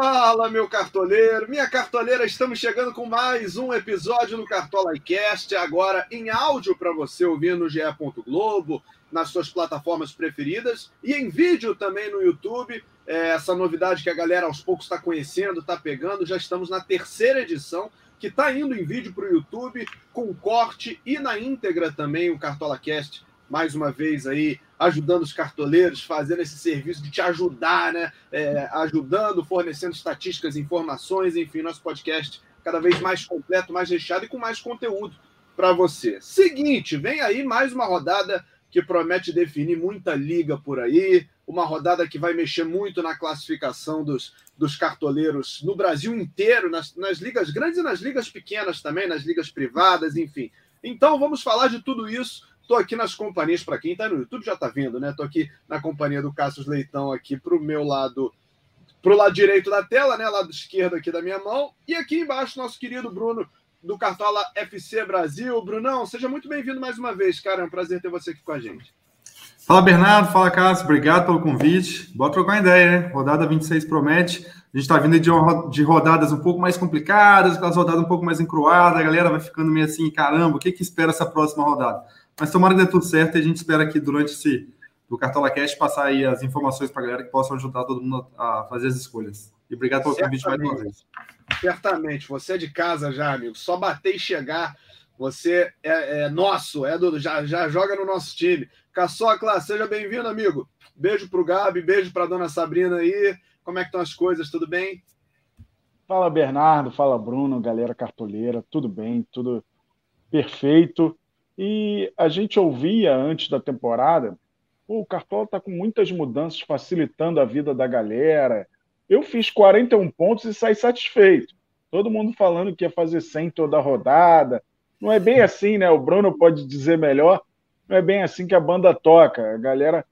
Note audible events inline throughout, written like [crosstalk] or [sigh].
Fala, meu cartoleiro, minha cartoleira, estamos chegando com mais um episódio do Cartola Cast, agora em áudio para você ouvir no GE. Globo, nas suas plataformas preferidas e em vídeo também no YouTube. É, essa novidade que a galera aos poucos está conhecendo, está pegando, já estamos na terceira edição, que está indo em vídeo para o YouTube, com corte e na íntegra também o Cartola Cast mais uma vez aí ajudando os cartoleiros, fazendo esse serviço de te ajudar, né? É, ajudando, fornecendo estatísticas, informações, enfim, nosso podcast cada vez mais completo, mais recheado e com mais conteúdo para você. Seguinte, vem aí mais uma rodada que promete definir muita liga por aí, uma rodada que vai mexer muito na classificação dos, dos cartoleiros no Brasil inteiro, nas, nas ligas grandes e nas ligas pequenas também, nas ligas privadas, enfim. Então vamos falar de tudo isso Estou aqui nas companhias, para quem está no YouTube já está vendo, né? Estou aqui na companhia do Cassius Leitão aqui para o meu lado, para o lado direito da tela, né? Lado esquerdo aqui da minha mão. E aqui embaixo, nosso querido Bruno do Cartola FC Brasil. Brunão, seja muito bem-vindo mais uma vez, cara. É um prazer ter você aqui com a gente. Fala, Bernardo. Fala, Cássio. Obrigado pelo convite. Bora trocar uma ideia, né? Rodada 26 promete. A gente está vindo de, de rodadas um pouco mais complicadas, aquelas rodadas um pouco mais encruadas. A galera vai ficando meio assim, caramba, o que, que espera essa próxima rodada? Mas tomara que dê tudo certo e a gente espera aqui durante esse do Cartola Cash passar aí as informações para a galera que possam ajudar todo mundo a fazer as escolhas. E obrigado pelo convite mais uma vez. Certamente, você é de casa já, amigo. Só bater e chegar. Você é, é nosso, é do, já, já joga no nosso time. Caçocla, seja bem-vindo, amigo. Beijo para o Gabi, beijo para a dona Sabrina aí. Como é que estão as coisas? Tudo bem? Fala, Bernardo. Fala, Bruno, galera cartoleira. Tudo bem, tudo perfeito. E a gente ouvia antes da temporada, o Cartola está com muitas mudanças, facilitando a vida da galera. Eu fiz 41 pontos e saí satisfeito. Todo mundo falando que ia fazer 100 toda rodada. Não é bem assim, né? O Bruno pode dizer melhor. Não é bem assim que a banda toca. A galera.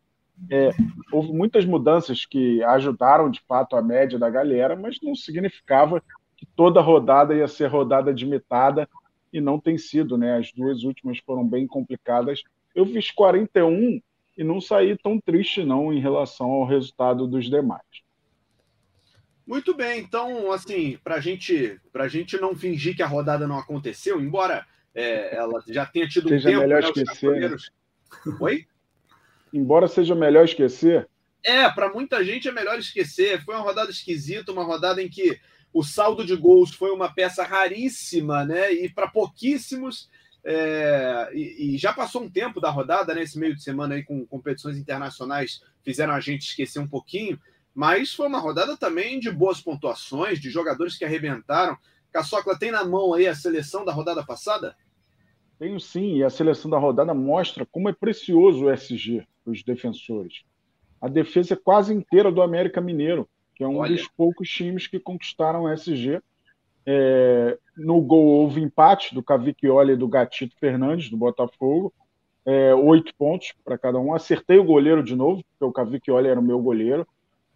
É, houve muitas mudanças que ajudaram de fato a média da galera, mas não significava que toda rodada ia ser rodada admitada e não tem sido, né? As duas últimas foram bem complicadas. Eu fiz 41 e não saí tão triste não em relação ao resultado dos demais. Muito bem, então, assim, para gente, a gente não fingir que a rodada não aconteceu, embora é, ela já tenha tido seja um tempo... melhor né, esquecer. Né? Oi? Embora seja melhor esquecer. É, para muita gente é melhor esquecer. Foi uma rodada esquisita, uma rodada em que o saldo de gols foi uma peça raríssima, né? E para pouquíssimos. É, e, e, já passou um tempo da rodada, né? Esse meio de semana aí com competições internacionais fizeram a gente esquecer um pouquinho, mas foi uma rodada também de boas pontuações, de jogadores que arrebentaram. Caçocla tem na mão aí a seleção da rodada passada? Tenho sim, e a seleção da rodada mostra como é precioso o SG os defensores. A defesa é quase inteira do América Mineiro que é um Olha. dos poucos times que conquistaram o SG. É, no gol houve empate do Cavicchioli e do Gatito Fernandes, do Botafogo. É, oito pontos para cada um. Acertei o goleiro de novo, porque o Cavicchioli era o meu goleiro,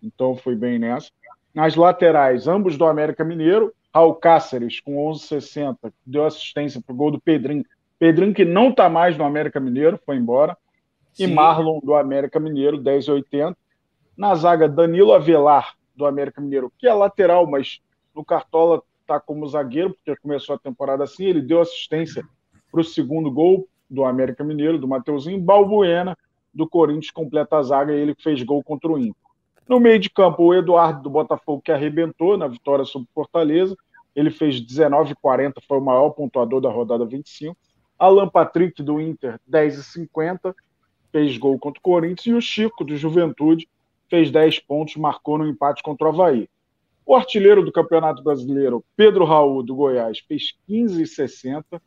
então fui bem nessa. Nas laterais, ambos do América Mineiro. Raul Cáceres, com 11,60, deu assistência para o gol do Pedrinho. Pedrinho, que não está mais no América Mineiro, foi embora. Sim. E Marlon, do América Mineiro, 10,80. Na zaga, Danilo Avelar, do América Mineiro, que é lateral, mas no Cartola está como zagueiro, porque começou a temporada assim. Ele deu assistência para o segundo gol do América Mineiro, do Mateuzinho. Balbuena, do Corinthians, completa a zaga, ele que fez gol contra o Inter. No meio de campo, o Eduardo do Botafogo, que arrebentou na vitória sobre Fortaleza. Ele fez 19,40, foi o maior pontuador da rodada 25. Alan Patrick, do Inter, 10,50, fez gol contra o Corinthians. E o Chico, do Juventude, fez 10 pontos, marcou no empate contra o Havaí. O artilheiro do Campeonato Brasileiro, Pedro Raul, do Goiás, fez 15,60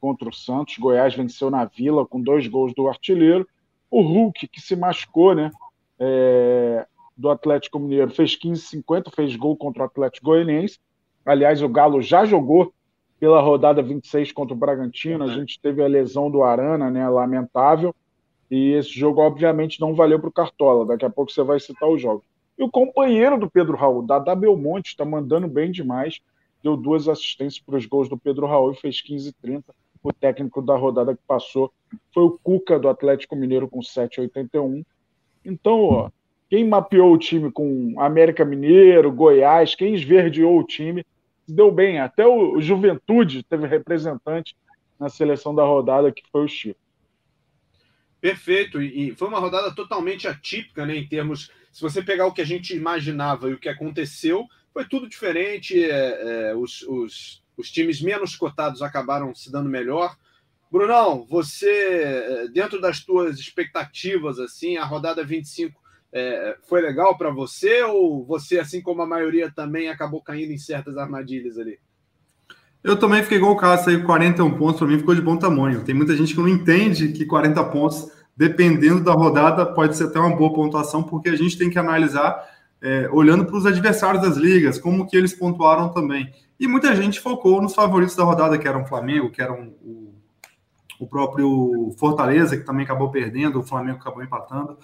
contra o Santos. Goiás venceu na Vila com dois gols do artilheiro. O Hulk, que se machucou, né? É, do Atlético Mineiro, fez 15,50, fez gol contra o Atlético Goianiense. Aliás, o Galo já jogou pela rodada 26 contra o Bragantino. A gente teve a lesão do Arana, né? Lamentável. E esse jogo, obviamente, não valeu para o Cartola. Daqui a pouco você vai citar o jogo. E o companheiro do Pedro Raul, Dada Belmonte, está mandando bem demais. Deu duas assistências para os gols do Pedro Raul e fez 15 30. O técnico da rodada que passou foi o Cuca do Atlético Mineiro com 7,81. Então, ó, quem mapeou o time com América Mineiro, Goiás, quem esverdeou o time, deu bem. Até o Juventude teve representante na seleção da rodada, que foi o Chico. Perfeito, e foi uma rodada totalmente atípica, né? Em termos, se você pegar o que a gente imaginava e o que aconteceu, foi tudo diferente. É, é, os, os, os times menos cotados acabaram se dando melhor. Brunão, você, é, dentro das tuas expectativas, assim, a rodada 25 é, foi legal para você ou você, assim como a maioria também, acabou caindo em certas armadilhas ali? Eu também fiquei igual o Cássio aí, 41 pontos para mim ficou de bom tamanho. Tem muita gente que não entende que 40 pontos, dependendo da rodada, pode ser até uma boa pontuação, porque a gente tem que analisar é, olhando para os adversários das ligas, como que eles pontuaram também. E muita gente focou nos favoritos da rodada, que eram o Flamengo, que eram o, o próprio Fortaleza, que também acabou perdendo, o Flamengo acabou empatando.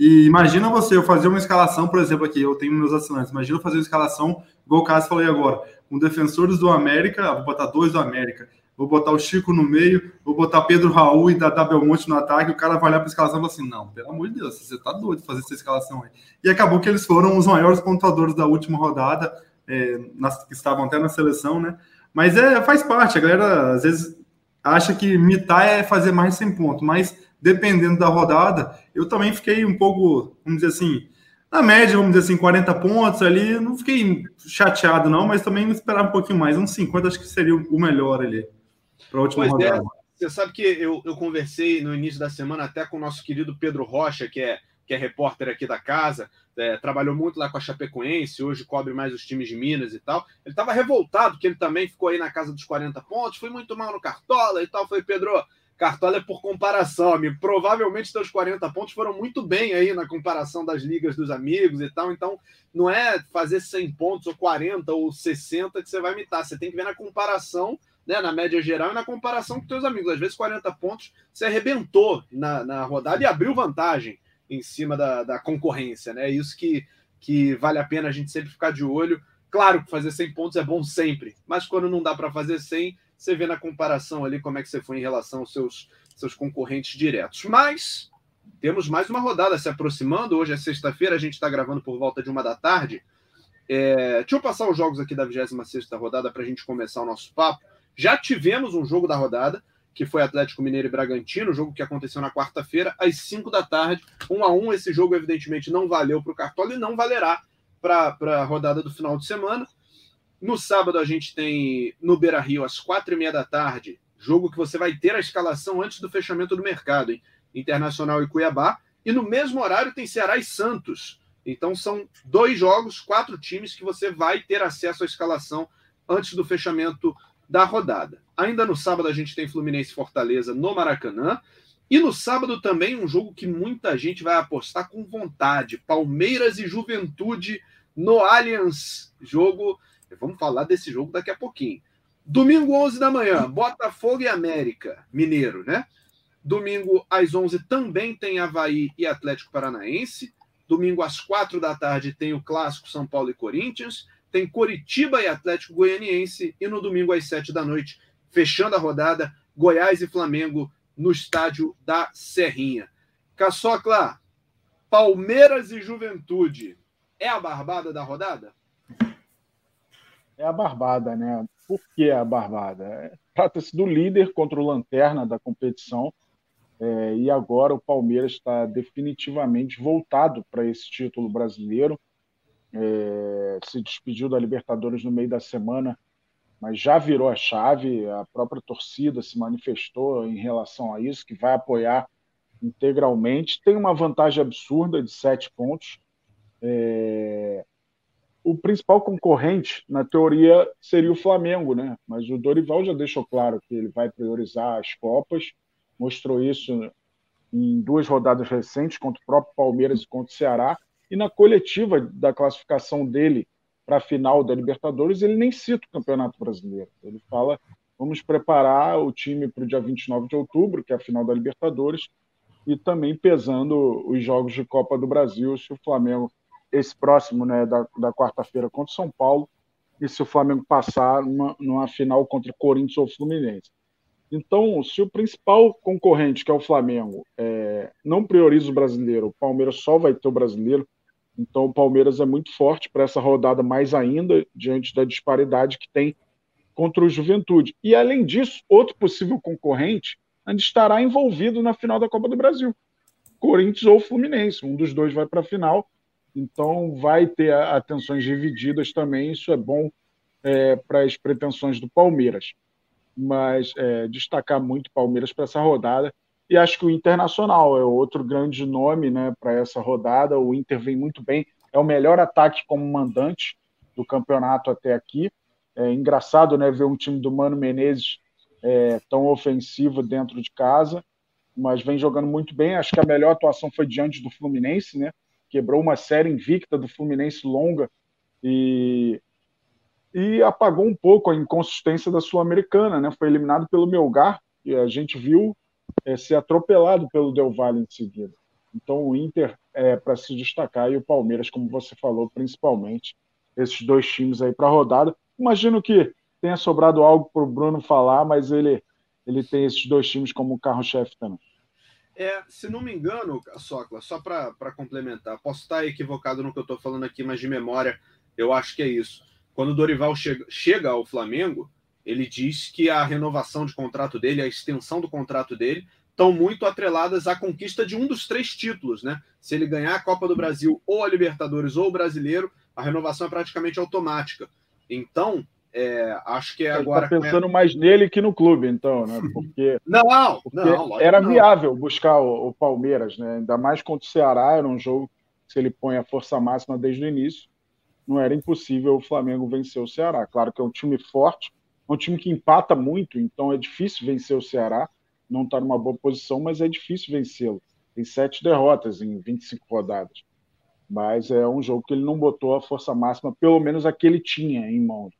E imagina você, eu fazer uma escalação, por exemplo, aqui, eu tenho meus assinantes, imagina eu fazer uma escalação, igual o Cássio falei agora, com defensores do América, vou botar dois do América, vou botar o Chico no meio, vou botar Pedro Raul e Dada Belmonte no ataque, o cara vai olhar para a escalação e falar assim, não, pelo amor de Deus, você tá doido de fazer essa escalação aí. E acabou que eles foram os maiores pontuadores da última rodada, é, nas, que estavam até na seleção, né? Mas é, faz parte, a galera às vezes acha que mitar é fazer mais 100 pontos, mas dependendo da rodada, eu também fiquei um pouco, vamos dizer assim, na média, vamos dizer assim, 40 pontos ali, não fiquei chateado não, mas também esperava um pouquinho mais, uns 50 acho que seria o melhor ali para a última pois é, rodada. É. Você sabe que eu, eu conversei no início da semana até com o nosso querido Pedro Rocha, que é, que é repórter aqui da casa, é, trabalhou muito lá com a Chapecoense, hoje cobre mais os times de Minas e tal. Ele estava revoltado, que ele também ficou aí na casa dos 40 pontos, foi muito mal no Cartola e tal. Foi, Pedro, Cartola é por comparação, amigo. Provavelmente seus 40 pontos foram muito bem aí na comparação das ligas dos amigos e tal. Então, não é fazer 100 pontos ou 40 ou 60 que você vai imitar. Você tem que ver na comparação, né, na média geral e na comparação com seus amigos. Às vezes, 40 pontos você arrebentou na, na rodada e abriu vantagem em cima da, da concorrência, né? É isso que, que vale a pena a gente sempre ficar de olho. Claro que fazer 100 pontos é bom sempre, mas quando não dá para fazer 100, você vê na comparação ali como é que você foi em relação aos seus, seus concorrentes diretos. Mas temos mais uma rodada se aproximando. Hoje é sexta-feira, a gente está gravando por volta de uma da tarde. É, deixa eu passar os jogos aqui da 26 rodada para a gente começar o nosso papo. Já tivemos um jogo da rodada, que foi Atlético Mineiro e Bragantino, jogo que aconteceu na quarta-feira, às 5 da tarde, 1 a 1 Esse jogo, evidentemente, não valeu para o Cartola e não valerá para a rodada do final de semana. No sábado a gente tem no Beira Rio, às quatro e meia da tarde, jogo que você vai ter a escalação antes do fechamento do mercado, hein? Internacional e Cuiabá. E no mesmo horário tem Ceará e Santos. Então são dois jogos, quatro times que você vai ter acesso à escalação antes do fechamento da rodada. Ainda no sábado a gente tem Fluminense e Fortaleza no Maracanã. E no sábado também um jogo que muita gente vai apostar com vontade: Palmeiras e Juventude no Allianz. Jogo Vamos falar desse jogo daqui a pouquinho. Domingo, 11 da manhã, Botafogo e América Mineiro, né? Domingo, às 11, também tem Havaí e Atlético Paranaense. Domingo, às 4 da tarde, tem o clássico São Paulo e Corinthians. Tem Coritiba e Atlético Goianiense. E no domingo, às 7 da noite, fechando a rodada, Goiás e Flamengo no estádio da Serrinha. Caçocla, Palmeiras e Juventude. É a barbada da rodada? É a Barbada, né? Por que a Barbada? Trata-se do líder contra o Lanterna da competição, é, e agora o Palmeiras está definitivamente voltado para esse título brasileiro. É, se despediu da Libertadores no meio da semana, mas já virou a chave. A própria torcida se manifestou em relação a isso, que vai apoiar integralmente. Tem uma vantagem absurda de sete pontos. É, o principal concorrente, na teoria, seria o Flamengo, né? Mas o Dorival já deixou claro que ele vai priorizar as Copas, mostrou isso em duas rodadas recentes, contra o próprio Palmeiras e contra o Ceará, e na coletiva da classificação dele para a final da Libertadores, ele nem cita o Campeonato Brasileiro. Ele fala: vamos preparar o time para o dia 29 de outubro, que é a final da Libertadores, e também pesando os jogos de Copa do Brasil, se o Flamengo esse próximo né, da, da quarta-feira contra o São Paulo, e se o Flamengo passar numa, numa final contra o Corinthians ou Fluminense. Então, se o principal concorrente, que é o Flamengo, é, não prioriza o brasileiro, o Palmeiras só vai ter o brasileiro, Então o Palmeiras é muito forte para essa rodada mais ainda, diante da disparidade que tem contra o Juventude. E além disso, outro possível concorrente ainda estará envolvido na final da Copa do Brasil. Corinthians ou Fluminense, um dos dois vai para a final, então vai ter atenções divididas também, isso é bom é, para as pretensões do Palmeiras. Mas é, destacar muito Palmeiras para essa rodada. E acho que o Internacional é outro grande nome né, para essa rodada. O Inter vem muito bem, é o melhor ataque como mandante do campeonato até aqui. É engraçado né, ver um time do Mano Menezes é, tão ofensivo dentro de casa, mas vem jogando muito bem. Acho que a melhor atuação foi diante do Fluminense, né? Quebrou uma série invicta do Fluminense longa e e apagou um pouco a inconsistência da Sul-Americana, né? Foi eliminado pelo Melgar e a gente viu é, ser atropelado pelo Del Valle em seguida. Então o Inter é para se destacar e o Palmeiras, como você falou, principalmente esses dois times aí para a rodada. Imagino que tenha sobrado algo para o Bruno falar, mas ele ele tem esses dois times como carro-chefe também. É, se não me engano, Socla, só para complementar, posso estar equivocado no que eu estou falando aqui, mas de memória eu acho que é isso quando o Dorival chega, chega ao Flamengo, ele diz que a renovação de contrato dele, a extensão do contrato dele, estão muito atreladas à conquista de um dos três títulos, né? Se ele ganhar a Copa do Brasil, ou a Libertadores, ou o Brasileiro, a renovação é praticamente automática. Então, é, acho que é ele agora. Está pensando mais nele que no clube, então, né? [laughs] Porque, não, porque não, era não. viável buscar o, o, Palmeiras, né? Ainda mais contra o Ceará, era um jogo que se ele põe a força máxima desde o início não era impossível o Flamengo vencer o Ceará. Claro que é um time forte, é um time que empata muito, então é difícil vencer o Ceará. Não está numa boa posição, mas é difícil vencê-lo. Tem sete derrotas em 25 rodadas. Mas é um jogo que ele não botou a força máxima, pelo menos a que ele tinha em mãos.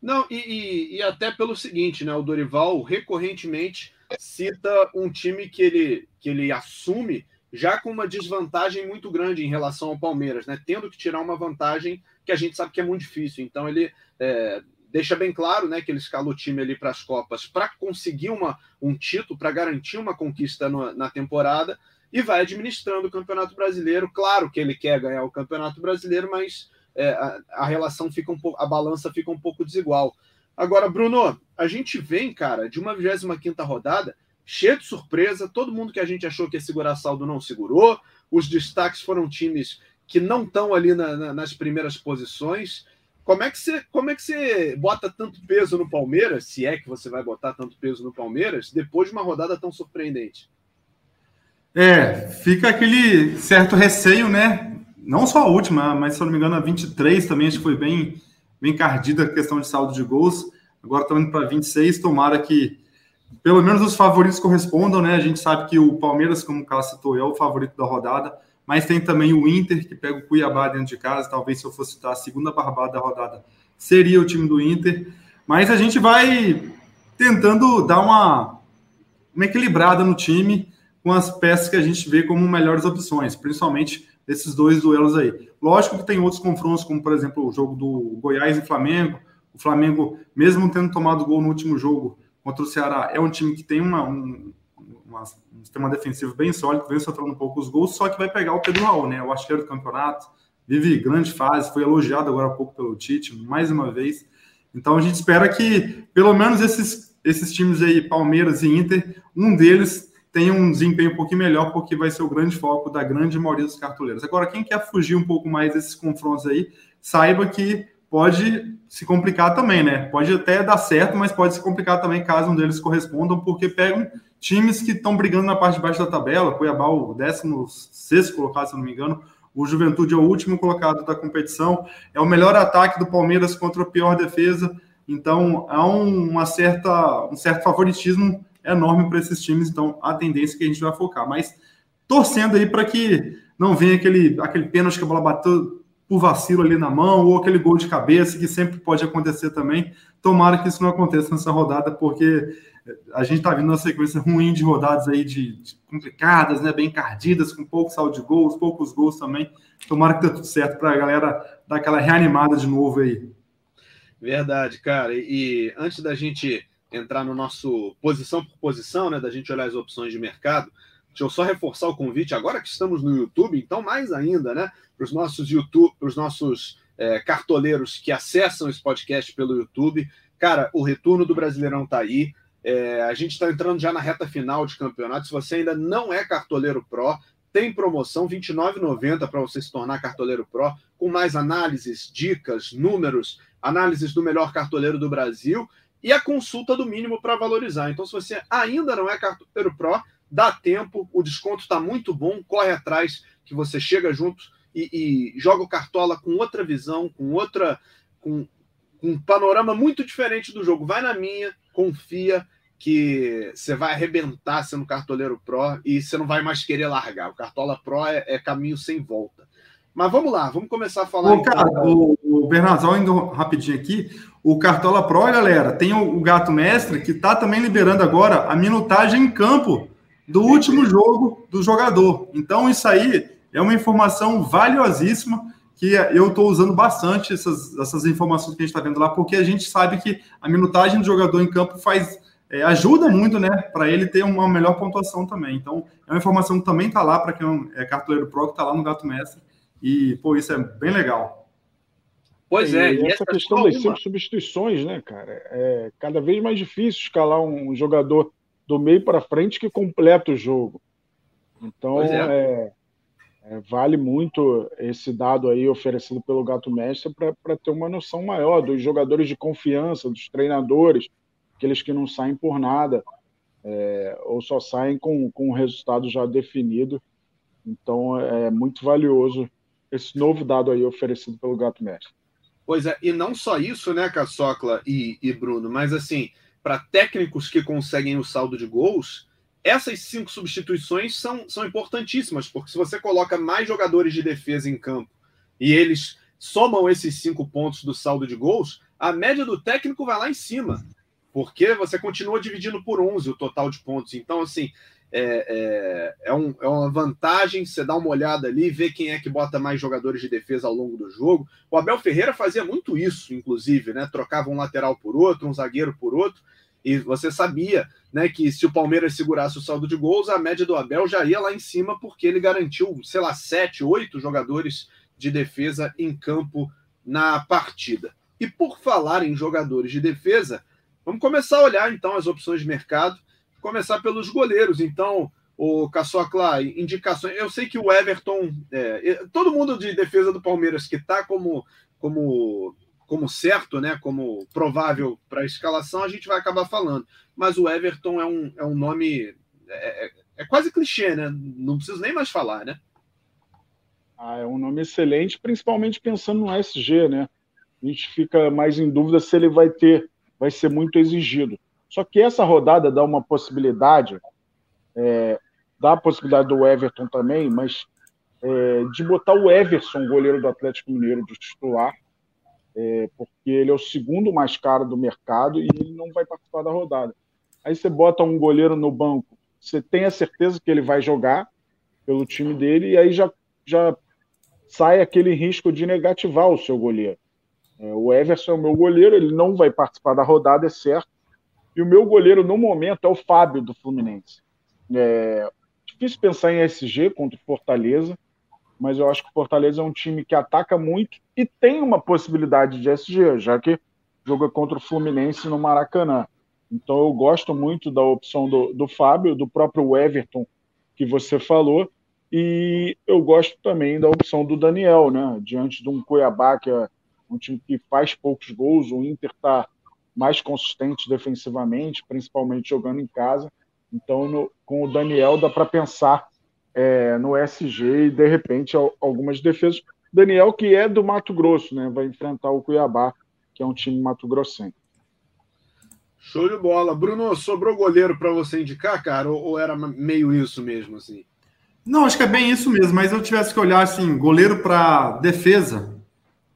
Não, e, e, e, até pelo seguinte, né? O Dorival recorrentemente cita um time que ele, que ele assume já com uma desvantagem muito grande em relação ao Palmeiras, né? Tendo que tirar uma vantagem que a gente sabe que é muito difícil. Então ele é, deixa bem claro, né, que ele escala o time ali para as copas para conseguir uma, um título, para garantir uma conquista no, na temporada e vai administrando o Campeonato Brasileiro. Claro que ele quer ganhar o Campeonato Brasileiro, mas é, a, a, relação fica um pouco, a balança fica um pouco desigual. Agora, Bruno, a gente vem, cara, de uma 25 quinta rodada cheio de surpresa. Todo mundo que a gente achou que ia segurar saldo não segurou. Os destaques foram times que não estão ali na, na, nas primeiras posições. Como é, que você, como é que você bota tanto peso no Palmeiras, se é que você vai botar tanto peso no Palmeiras, depois de uma rodada tão surpreendente? É, fica aquele certo receio, né? Não só a última, mas se eu não me engano, a 23 também acho que foi bem, bem cardida a questão de saldo de gols. Agora estamos indo para 26, tomara que pelo menos os favoritos correspondam, né? A gente sabe que o Palmeiras, como o Cássio citou, é o favorito da rodada, mas tem também o Inter, que pega o Cuiabá dentro de casa. Talvez se eu fosse citar a segunda barbada da rodada, seria o time do Inter. Mas a gente vai tentando dar uma, uma equilibrada no time com as peças que a gente vê como melhores opções, principalmente desses dois duelos aí. Lógico que tem outros confrontos, como por exemplo o jogo do Goiás e Flamengo. O Flamengo, mesmo tendo tomado gol no último jogo, contra o Ceará. É um time que tem uma, um, uma, um sistema defensivo bem sólido, vem sofrendo um pouco os gols, só que vai pegar o Pedro Raul, né? O artilheiro do campeonato, vive grande fase, foi elogiado agora há pouco pelo Tite, mais uma vez. Então a gente espera que pelo menos esses, esses times aí, Palmeiras e Inter, um deles tenha um desempenho um pouquinho melhor, porque vai ser o grande foco da grande maioria dos cartoleiros. Agora, quem quer fugir um pouco mais desses confrontos aí, saiba que pode se complicar também, né? Pode até dar certo, mas pode se complicar também caso um deles correspondam, porque pegam times que estão brigando na parte de baixo da tabela. Cuiabá, o 16 colocado, se não me engano. O Juventude é o último colocado da competição. É o melhor ataque do Palmeiras contra a pior defesa. Então, há uma certa, um certo favoritismo enorme para esses times. Então, a tendência é que a gente vai focar. Mas torcendo aí para que não venha aquele, aquele pênalti que a bola bateu por vacilo ali na mão, ou aquele gol de cabeça, que sempre pode acontecer também. Tomara que isso não aconteça nessa rodada, porque a gente está vindo uma sequência ruim de rodadas aí de, de, complicadas, né? Bem cardidas, com pouco saldo de gols, poucos gols também. Tomara que dê tudo certo para a galera dar aquela reanimada de novo aí. Verdade, cara. E, e antes da gente entrar no nosso posição por posição, né? Da gente olhar as opções de mercado, deixa eu só reforçar o convite agora que estamos no YouTube, então mais ainda, né? para os nossos YouTube, para os nossos é, cartoleiros que acessam esse podcast pelo YouTube. Cara, o retorno do Brasileirão está aí. É, a gente está entrando já na reta final de campeonato. Se você ainda não é cartoleiro Pro, tem promoção R$ 29,90 para você se tornar cartoleiro Pro, com mais análises, dicas, números, análises do melhor cartoleiro do Brasil e a consulta do mínimo para valorizar. Então, se você ainda não é cartoleiro Pro, dá tempo, o desconto está muito bom, corre atrás que você chega junto e, e joga o Cartola com outra visão, com outra. Com, com um panorama muito diferente do jogo. Vai na minha, confia que você vai arrebentar sendo cartoleiro Pro e você não vai mais querer largar. O Cartola Pro é, é caminho sem volta. Mas vamos lá, vamos começar a falar. Ô, cara, o, o Bernardo, só indo rapidinho aqui, o Cartola Pro, galera, tem o, o Gato Mestre que está também liberando agora a minutagem em campo do último jogo do jogador. Então, isso aí é uma informação valiosíssima que eu estou usando bastante essas, essas informações que a gente está vendo lá, porque a gente sabe que a minutagem do jogador em campo faz é, ajuda muito, né, para ele ter uma melhor pontuação também. Então, é uma informação que também está lá para quem é cartoleiro pro, que está lá no Gato Mestre. E, pô, isso é bem legal. Pois é, e, e essa questão das cinco substituições, né, cara? É cada vez mais difícil escalar um jogador do meio para frente que completa o jogo. Então, é. É, é, vale muito esse dado aí oferecido pelo Gato Mestre para ter uma noção maior dos jogadores de confiança, dos treinadores, aqueles que não saem por nada, é, ou só saem com, com o resultado já definido. Então, é muito valioso esse novo dado aí oferecido pelo Gato Mestre. Pois é, e não só isso, né, Caçocla e, e Bruno, mas assim, para técnicos que conseguem o saldo de gols, essas cinco substituições são, são importantíssimas, porque se você coloca mais jogadores de defesa em campo e eles somam esses cinco pontos do saldo de gols, a média do técnico vai lá em cima, porque você continua dividindo por 11 o total de pontos. Então, assim, é, é, é, um, é uma vantagem você dar uma olhada ali, ver quem é que bota mais jogadores de defesa ao longo do jogo. O Abel Ferreira fazia muito isso, inclusive, né? Trocava um lateral por outro, um zagueiro por outro, e você sabia né, que se o Palmeiras segurasse o saldo de gols, a média do Abel já ia lá em cima, porque ele garantiu, sei lá, sete, oito jogadores de defesa em campo na partida. E por falar em jogadores de defesa, vamos começar a olhar então as opções de mercado começar pelos goleiros. Então, o Caçocla, indicações. Eu sei que o Everton, é, todo mundo de defesa do Palmeiras que está como, como, como certo, né, como provável para a escalação, a gente vai acabar falando. Mas o Everton é um, é um nome. É, é, é quase clichê, né? Não preciso nem mais falar, né? Ah, é um nome excelente, principalmente pensando no SG, né? A gente fica mais em dúvida se ele vai ter, vai ser muito exigido. Só que essa rodada dá uma possibilidade, é, dá a possibilidade do Everton também, mas é, de botar o Everson, goleiro do Atlético Mineiro, de titular, é, porque ele é o segundo mais caro do mercado e ele não vai participar da rodada. Aí você bota um goleiro no banco, você tem a certeza que ele vai jogar pelo time dele, e aí já, já sai aquele risco de negativar o seu goleiro. É, o Everson é o meu goleiro, ele não vai participar da rodada, é certo, e o meu goleiro no momento é o Fábio do Fluminense. É difícil pensar em SG contra o Fortaleza, mas eu acho que o Fortaleza é um time que ataca muito e tem uma possibilidade de SG, já que joga contra o Fluminense no Maracanã. Então eu gosto muito da opção do, do Fábio, do próprio Everton que você falou, e eu gosto também da opção do Daniel, né? Diante de um Cuiabá que é um time que faz poucos gols, o Inter está mais consistente defensivamente, principalmente jogando em casa. Então, no, com o Daniel, dá para pensar é, no SG e, de repente, algumas defesas. Daniel, que é do Mato Grosso, né? vai enfrentar o Cuiabá, que é um time mato-grossense. Show de bola. Bruno, sobrou goleiro para você indicar, cara? Ou, ou, era meio isso mesmo, assim? Não, acho que é bem isso mesmo, mas eu tivesse que olhar, assim, goleiro para defesa,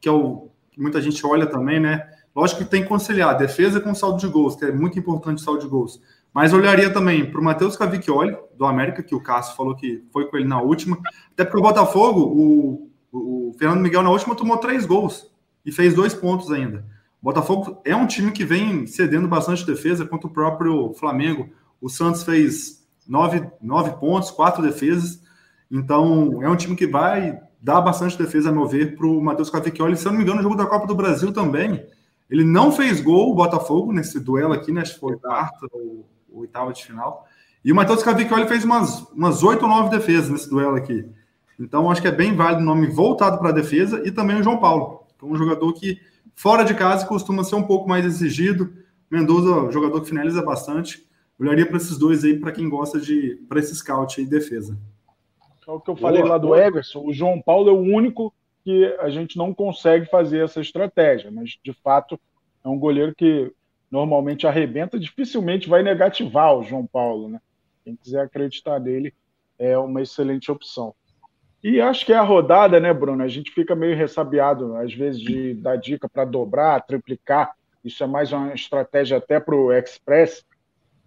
que é o que muita gente olha também, né? Lógico que tem que conciliar defesa com saldo de gols, que é muito importante o saldo de gols. Mas olharia também para o Matheus Cavicchioli, do América, que o Cássio falou que foi com ele na última. Até porque o Botafogo, o, o Fernando Miguel na última tomou três gols e fez dois pontos ainda. O Botafogo é um time que vem cedendo bastante defesa contra o próprio Flamengo. O Santos fez nove, nove pontos, quatro defesas. Então, é um time que vai dá bastante defesa, a meu ver, para o Matheus Cavicchioli. Se eu não me engano, no jogo da Copa do Brasil também, ele não fez gol, o Botafogo, nesse duelo aqui, né? Acho que foi quarta ou oitava de final. E o Matheus Cavicchioli fez umas, umas 8 ou 9 defesas nesse duelo aqui. Então, acho que é bem válido o nome voltado para a defesa e também o João Paulo, que é um jogador que, fora de casa, costuma ser um pouco mais exigido. Mendoza, jogador que finaliza bastante. Olharia para esses dois aí, para quem gosta de. para esse scout aí, defesa. É o que eu falei boa, lá do boa. Everson. O João Paulo é o único que a gente não consegue fazer essa estratégia, mas de fato é um goleiro que normalmente arrebenta, dificilmente vai negativar o João Paulo, né? Quem quiser acreditar nele é uma excelente opção. E acho que é a rodada, né, Bruno? A gente fica meio ressabiado, às vezes, de dar dica para dobrar, triplicar. Isso é mais uma estratégia até para o Express.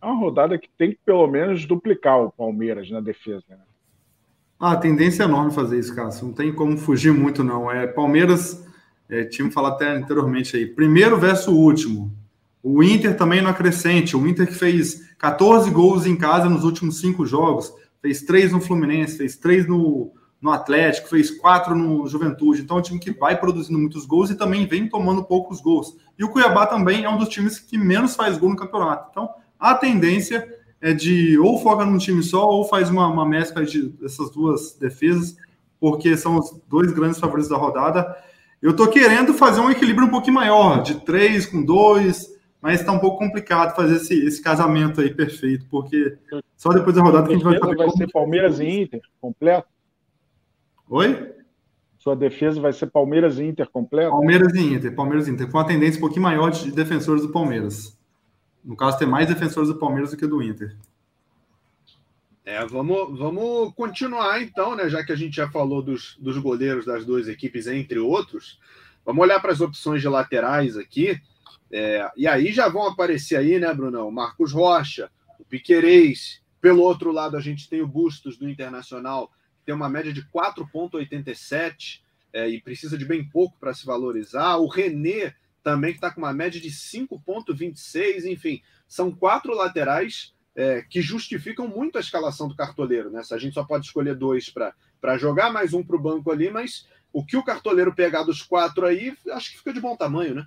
É uma rodada que tem que, pelo menos, duplicar o Palmeiras na defesa. Né? Ah, a tendência é enorme fazer isso, Cássio. Não tem como fugir muito, não. É Palmeiras, é, tinha falado até anteriormente aí, primeiro versus último. O Inter também não acrescente. O Inter que fez 14 gols em casa nos últimos cinco jogos, fez três no Fluminense, fez três no, no Atlético, fez quatro no Juventude. Então é um time que vai produzindo muitos gols e também vem tomando poucos gols. E o Cuiabá também é um dos times que menos faz gol no campeonato. Então a tendência é de ou foca num time só ou faz uma, uma mescla de essas duas defesas, porque são os dois grandes favoritos da rodada. Eu tô querendo fazer um equilíbrio um pouquinho maior, de três com dois, mas está um pouco complicado fazer esse, esse casamento aí perfeito, porque só depois da rodada que a gente vai saber. Vai ser Palmeiras e Inter completo? Oi? Sua defesa vai ser Palmeiras e Inter completo? Palmeiras e Inter, Palmeiras e Inter, com uma tendência um pouquinho maior de defensores do Palmeiras. No caso, tem mais defensores do Palmeiras do que do Inter. É, vamos, vamos continuar então, né? Já que a gente já falou dos, dos goleiros das duas equipes, entre outros, vamos olhar para as opções de laterais aqui. É, e aí já vão aparecer aí, né, Brunão? Marcos Rocha, o Piquerez. Pelo outro lado, a gente tem o Bustos do Internacional, tem uma média de 4,87 é, e precisa de bem pouco para se valorizar. O René também que está com uma média de 5,26, enfim, são quatro laterais é, que justificam muito a escalação do cartoleiro. Né? A gente só pode escolher dois para jogar, mais um para o banco ali, mas o que o cartoleiro pegar dos quatro aí, acho que fica de bom tamanho, né?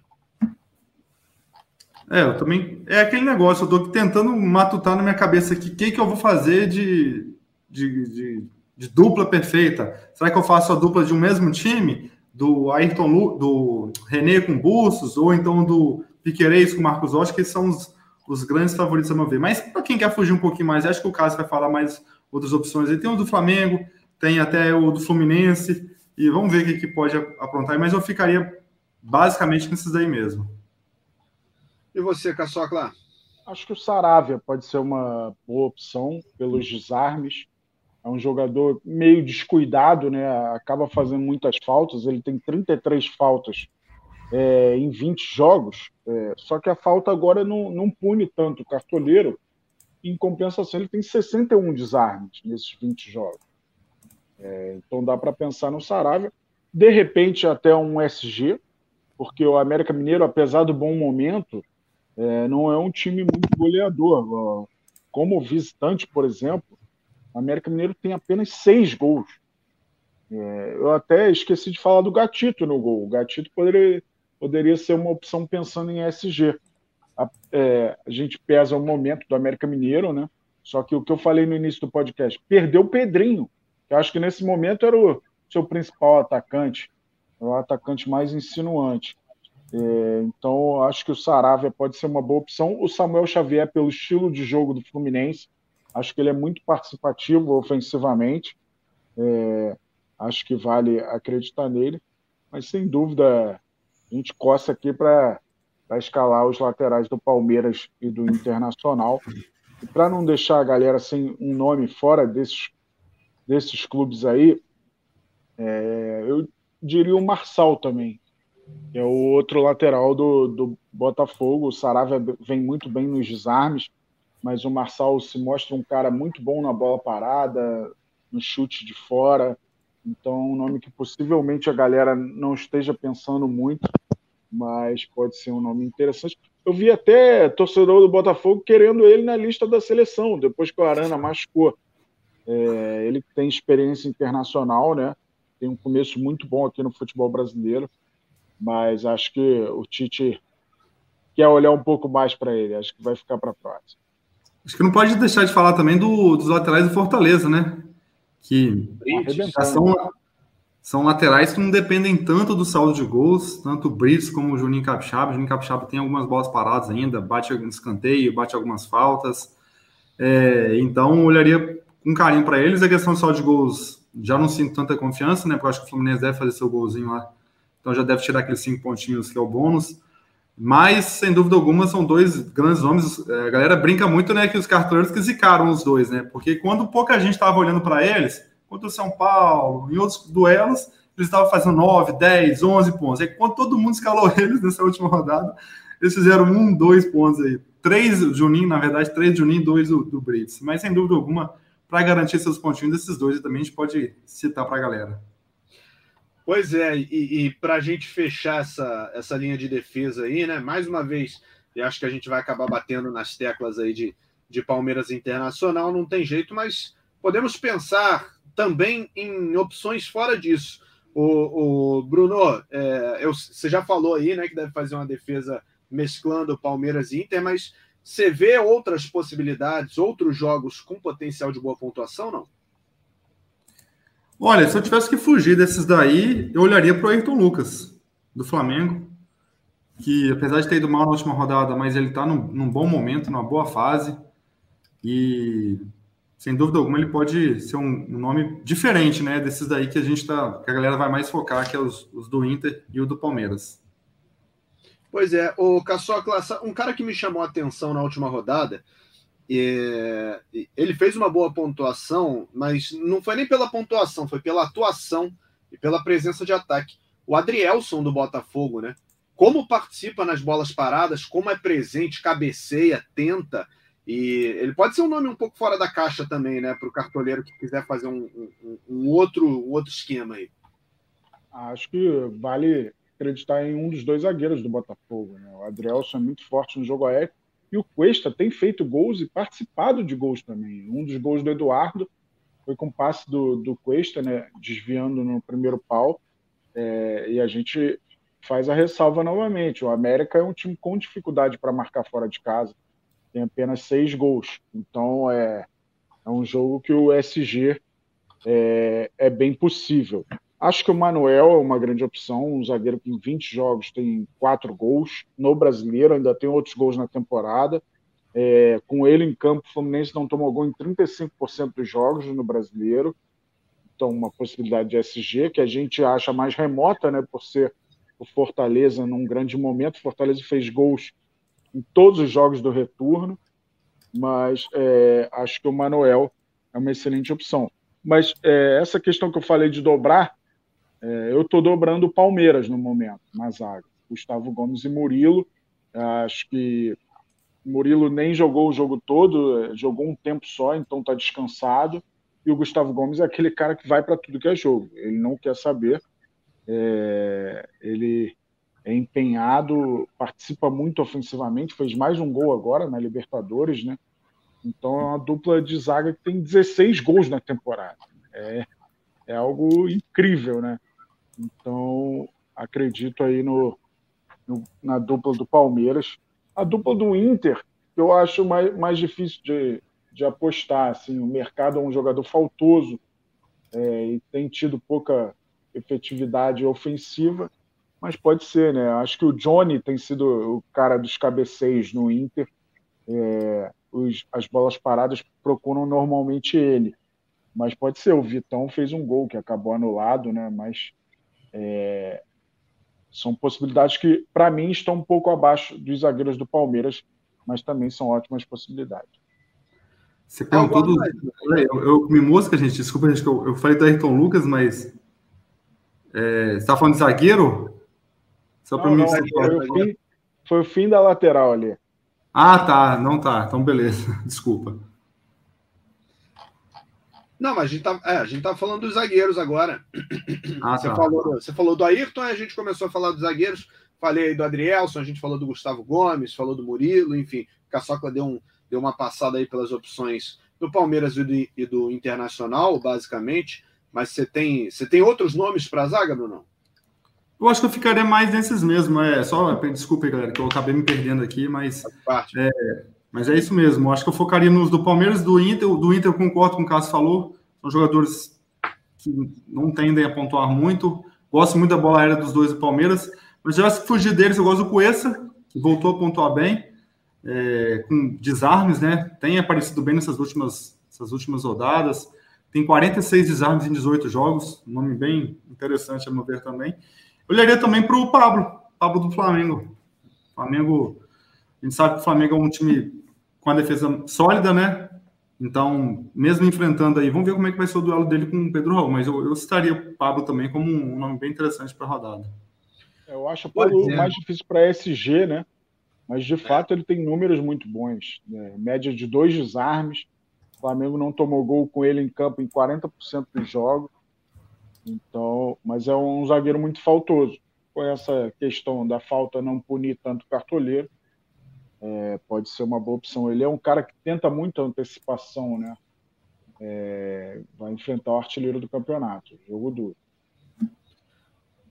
É, eu também. É aquele negócio, eu tô tentando matutar na minha cabeça aqui o que, que eu vou fazer de, de, de de dupla perfeita. Será que eu faço a dupla de um mesmo time? Do Ayrton Lu, do René com Bustos, ou então do Piquerez com Marcos Rocha, que são os, os grandes favoritos a meu ver. Mas para quem quer fugir um pouquinho mais, acho que o Cássio vai falar mais outras opções. Ele tem o do Flamengo, tem até o do Fluminense, e vamos ver o que, que pode aprontar. Mas eu ficaria basicamente nesses aí mesmo. E você, Caçocla? Acho que o Saravia pode ser uma boa opção pelos desarmes é um jogador meio descuidado, né? acaba fazendo muitas faltas. Ele tem 33 faltas é, em 20 jogos, é, só que a falta agora não, não pune tanto o cartoleiro. Em compensação, ele tem 61 desarmes nesses 20 jogos. É, então dá para pensar no Saravia. De repente, até um SG, porque o América Mineiro, apesar do bom momento, é, não é um time muito goleador. Como visitante, por exemplo, o América Mineiro tem apenas seis gols. É, eu até esqueci de falar do Gatito no gol. O Gatito poderia, poderia ser uma opção pensando em SG. A, é, a gente pesa o momento do América Mineiro, né? Só que o que eu falei no início do podcast, perdeu o Pedrinho, que acho que nesse momento era o seu principal atacante, o atacante mais insinuante. É, então, acho que o Saravia pode ser uma boa opção. O Samuel Xavier, pelo estilo de jogo do Fluminense, Acho que ele é muito participativo ofensivamente. É, acho que vale acreditar nele. Mas, sem dúvida, a gente coça aqui para escalar os laterais do Palmeiras e do Internacional. E para não deixar a galera sem um nome fora desses, desses clubes aí, é, eu diria o Marçal também, que é o outro lateral do, do Botafogo. O Saravia vem muito bem nos desarmes mas o Marçal se mostra um cara muito bom na bola parada, no chute de fora. Então, um nome que possivelmente a galera não esteja pensando muito, mas pode ser um nome interessante. Eu vi até torcedor do Botafogo querendo ele na lista da seleção, depois que o Arana machucou. É, ele tem experiência internacional, né? tem um começo muito bom aqui no futebol brasileiro, mas acho que o Tite quer olhar um pouco mais para ele. Acho que vai ficar para a próxima. Acho que não pode deixar de falar também do, dos laterais do Fortaleza, né? Que são, são laterais que não dependem tanto do saldo de gols, tanto o Brits como o Juninho Capixaba. O Juninho Capixaba tem algumas bolas paradas ainda, bate algum escanteio, bate algumas faltas. É, então, olharia com carinho para eles. A questão do saldo de gols já não sinto tanta confiança, né? Porque eu acho que o Fluminense deve fazer seu golzinho lá. Então já deve tirar aqueles cinco pontinhos que é o bônus. Mas, sem dúvida alguma, são dois grandes nomes. É, a galera brinca muito, né, que os cartoleiros que zicaram os dois, né? Porque quando pouca gente estava olhando para eles, contra o São Paulo, em outros duelos, eles estavam fazendo 9, 10, 11 pontos. Aí, quando todo mundo escalou [laughs] eles nessa última rodada, eles fizeram um, dois pontos aí. Três Juninho, na verdade, três Juninho e dois do, do Brits. Mas, sem dúvida alguma, para garantir seus pontinhos desses dois, também a gente pode citar para a galera. Pois é, e, e para a gente fechar essa, essa linha de defesa aí, né? Mais uma vez, e acho que a gente vai acabar batendo nas teclas aí de, de Palmeiras Internacional, não tem jeito, mas podemos pensar também em opções fora disso. O, o Bruno, é, eu, você já falou aí, né, que deve fazer uma defesa mesclando Palmeiras e Inter, mas você vê outras possibilidades, outros jogos com potencial de boa pontuação, não? Olha, se eu tivesse que fugir desses daí, eu olharia para o Ayrton Lucas, do Flamengo, que apesar de ter ido mal na última rodada, mas ele está num, num, bom momento, numa boa fase, e sem dúvida alguma ele pode ser um, um nome diferente, né, desses daí que a gente tá, que a galera vai mais focar, que é os, os do Inter e o do Palmeiras. Pois é, o Caçocla, um cara que me chamou a atenção na última rodada, é, ele fez uma boa pontuação, mas não foi nem pela pontuação, foi pela atuação e pela presença de ataque. O Adrielson do Botafogo, né? Como participa nas bolas paradas, como é presente, cabeceia, tenta. E ele pode ser um nome um pouco fora da caixa também, né? Para o cartoleiro que quiser fazer um, um, um, outro, um outro esquema aí. Acho que vale acreditar em um dos dois zagueiros do Botafogo. Né? O Adrielson é muito forte no jogo aéreo e o Cuesta tem feito gols e participado de gols também. Um dos gols do Eduardo foi com passe do, do Cuesta, né, desviando no primeiro pau. É, e a gente faz a ressalva novamente. O América é um time com dificuldade para marcar fora de casa. Tem apenas seis gols. Então é, é um jogo que o SG é, é bem possível. Acho que o Manuel é uma grande opção, um zagueiro que em 20 jogos tem quatro gols no brasileiro, ainda tem outros gols na temporada. É, com ele em campo, o Fluminense não tomou gol em 35% dos jogos no brasileiro. Então, uma possibilidade de SG, que a gente acha mais remota, né, por ser o Fortaleza num grande momento. Fortaleza fez gols em todos os jogos do retorno, mas é, acho que o Manuel é uma excelente opção. Mas é, essa questão que eu falei de dobrar, é, eu estou dobrando o Palmeiras no momento, na zaga. Gustavo Gomes e Murilo. Acho que Murilo nem jogou o jogo todo, é, jogou um tempo só, então está descansado. E o Gustavo Gomes é aquele cara que vai para tudo que é jogo. Ele não quer saber. É, ele é empenhado, participa muito ofensivamente, fez mais um gol agora na Libertadores, né? Então é uma dupla de zaga que tem 16 gols na temporada. É, é algo incrível, né? Então, acredito aí no, no, na dupla do Palmeiras. A dupla do Inter, eu acho mais, mais difícil de, de apostar. Assim, o mercado é um jogador faltoso é, e tem tido pouca efetividade ofensiva, mas pode ser, né? Acho que o Johnny tem sido o cara dos cabeceios no Inter. É, os, as bolas paradas procuram normalmente ele. Mas pode ser, o Vitão fez um gol que acabou anulado, né? Mas é, são possibilidades que, para mim, estão um pouco abaixo dos zagueiros do Palmeiras, mas também são ótimas possibilidades. Você perguntou do. Eu, eu comi música, gente. Desculpa, gente, eu, eu falei do Ayrton Lucas, mas. É, você está falando de zagueiro? Só para mim. Foi o, fim, foi o fim da lateral ali. Ah, tá. Não tá. Então, beleza. [laughs] Desculpa. Não, mas a gente tá, é, a gente tá falando dos zagueiros agora. Ah, você, tá. falou, você falou do Ayrton, a gente começou a falar dos zagueiros. Falei do Adrielson, a gente falou do Gustavo Gomes, falou do Murilo, enfim. Caçocla deu, um, deu uma passada aí pelas opções do Palmeiras e do, e do Internacional, basicamente. mas você tem, você tem outros nomes para a zaga, Bruno? Eu acho que eu ficaria mais nesses mesmo. É só desculpa, aí, galera, que eu acabei me perdendo aqui, mas é, mas é isso mesmo. Acho que eu focaria nos do Palmeiras, do Inter. Do Inter eu concordo com o Cássio falou. São jogadores que não tendem a pontuar muito. Gosto muito da bola aérea dos dois do Palmeiras. Mas já se fugir deles, eu gosto do Cuesta, que voltou a pontuar bem, é, com desarmes, né? Tem aparecido bem nessas últimas, essas últimas rodadas. Tem 46 desarmes em 18 jogos, um nome bem interessante a meu ver também. Eu olharia também para o Pablo, Pablo do Flamengo. Flamengo, a gente sabe que o Flamengo é um time com a defesa sólida, né? Então, mesmo enfrentando aí, vamos ver como é que vai ser o duelo dele com o Pedro Raul, mas eu, eu citaria o Pablo também como um nome bem interessante para a rodada. Eu acho o Pablo é. mais difícil para SG, né? Mas de fato ele tem números muito bons. Né? Média de dois desarmes. O Flamengo não tomou gol com ele em campo em 40% dos jogos. Então, mas é um zagueiro muito faltoso. Com essa questão da falta não punir tanto o cartoleiro, é, pode ser uma boa opção. Ele é um cara que tenta muito a antecipação, né? É, vai enfrentar o artilheiro do campeonato. Jogo duro.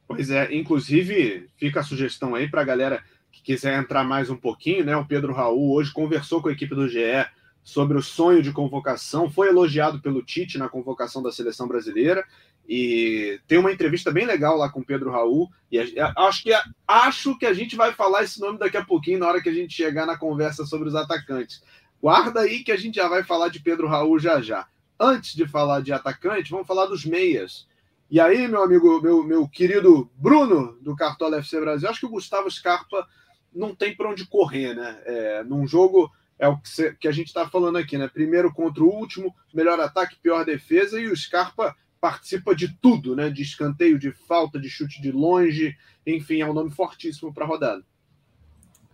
Pois é, inclusive fica a sugestão aí para a galera que quiser entrar mais um pouquinho, né? O Pedro Raul hoje conversou com a equipe do GE sobre o sonho de convocação, foi elogiado pelo Tite na convocação da seleção brasileira e tem uma entrevista bem legal lá com Pedro Raul. E acho que, acho que a gente vai falar esse nome daqui a pouquinho, na hora que a gente chegar na conversa sobre os atacantes. Guarda aí que a gente já vai falar de Pedro Raul já já. Antes de falar de atacante, vamos falar dos meias. E aí, meu amigo, meu, meu querido Bruno, do Cartola FC Brasil, acho que o Gustavo Scarpa não tem para onde correr, né? É, num jogo é o que, a gente está falando aqui, né? Primeiro contra o último, melhor ataque, pior defesa, e o Scarpa participa de tudo, né? De escanteio, de falta, de chute de longe, enfim, é um nome fortíssimo para a rodada.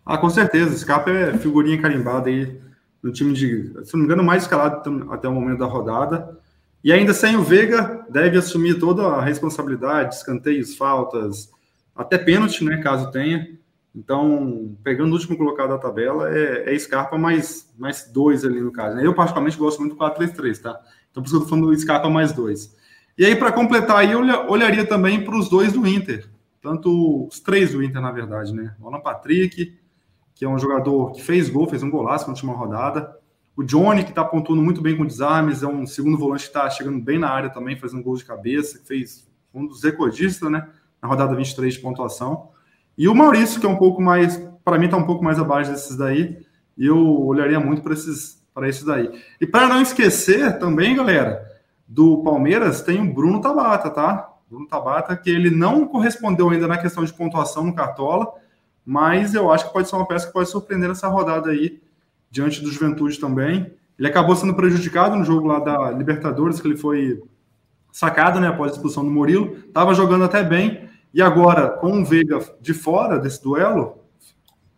Ah, com certeza. Scarpa é figurinha carimbada aí no time de, se não me engano, mais escalado até o momento da rodada. E ainda sem o Veiga, deve assumir toda a responsabilidade, escanteios, faltas, até pênalti, né, caso tenha. Então, pegando o último colocado da tabela, é, é Scarpa mais, mais dois ali no caso. Né? Eu, particularmente, gosto muito do 4-3-3, tá? Então, por isso que eu tô falando do Scarpa mais dois. E aí, para completar aí, eu olharia também para os dois do Inter. Tanto os três do Inter, na verdade, né? O Alan Patrick, que é um jogador que fez gol, fez um golaço na última rodada. O Johnny, que está pontuando muito bem com desarmes, é um segundo volante que está chegando bem na área também, fazendo gol de cabeça, que fez um dos recordistas, né? Na rodada 23 de pontuação. E o Maurício, que é um pouco mais, para mim, está um pouco mais abaixo desses daí, e eu olharia muito para esses, para esses daí. E para não esquecer também, galera, do Palmeiras tem o Bruno Tabata, tá? Bruno Tabata, que ele não correspondeu ainda na questão de pontuação no Cartola, mas eu acho que pode ser uma peça que pode surpreender nessa rodada aí, diante do Juventude também. Ele acabou sendo prejudicado no jogo lá da Libertadores, que ele foi sacado, né, após a expulsão do Murilo. Estava jogando até bem, e agora, com o Veiga de fora desse duelo,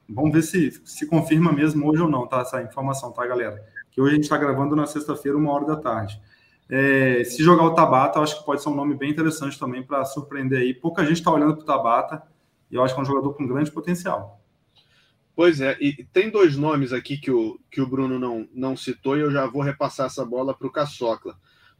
vamos ver se se confirma mesmo hoje ou não, tá? Essa informação, tá, galera? Que hoje a gente está gravando na sexta-feira, uma hora da tarde. É, se jogar o Tabata, eu acho que pode ser um nome bem interessante também para surpreender aí. Pouca gente está olhando para o Tabata e eu acho que é um jogador com grande potencial. Pois é, e tem dois nomes aqui que o, que o Bruno não, não citou e eu já vou repassar essa bola para o Caçocla.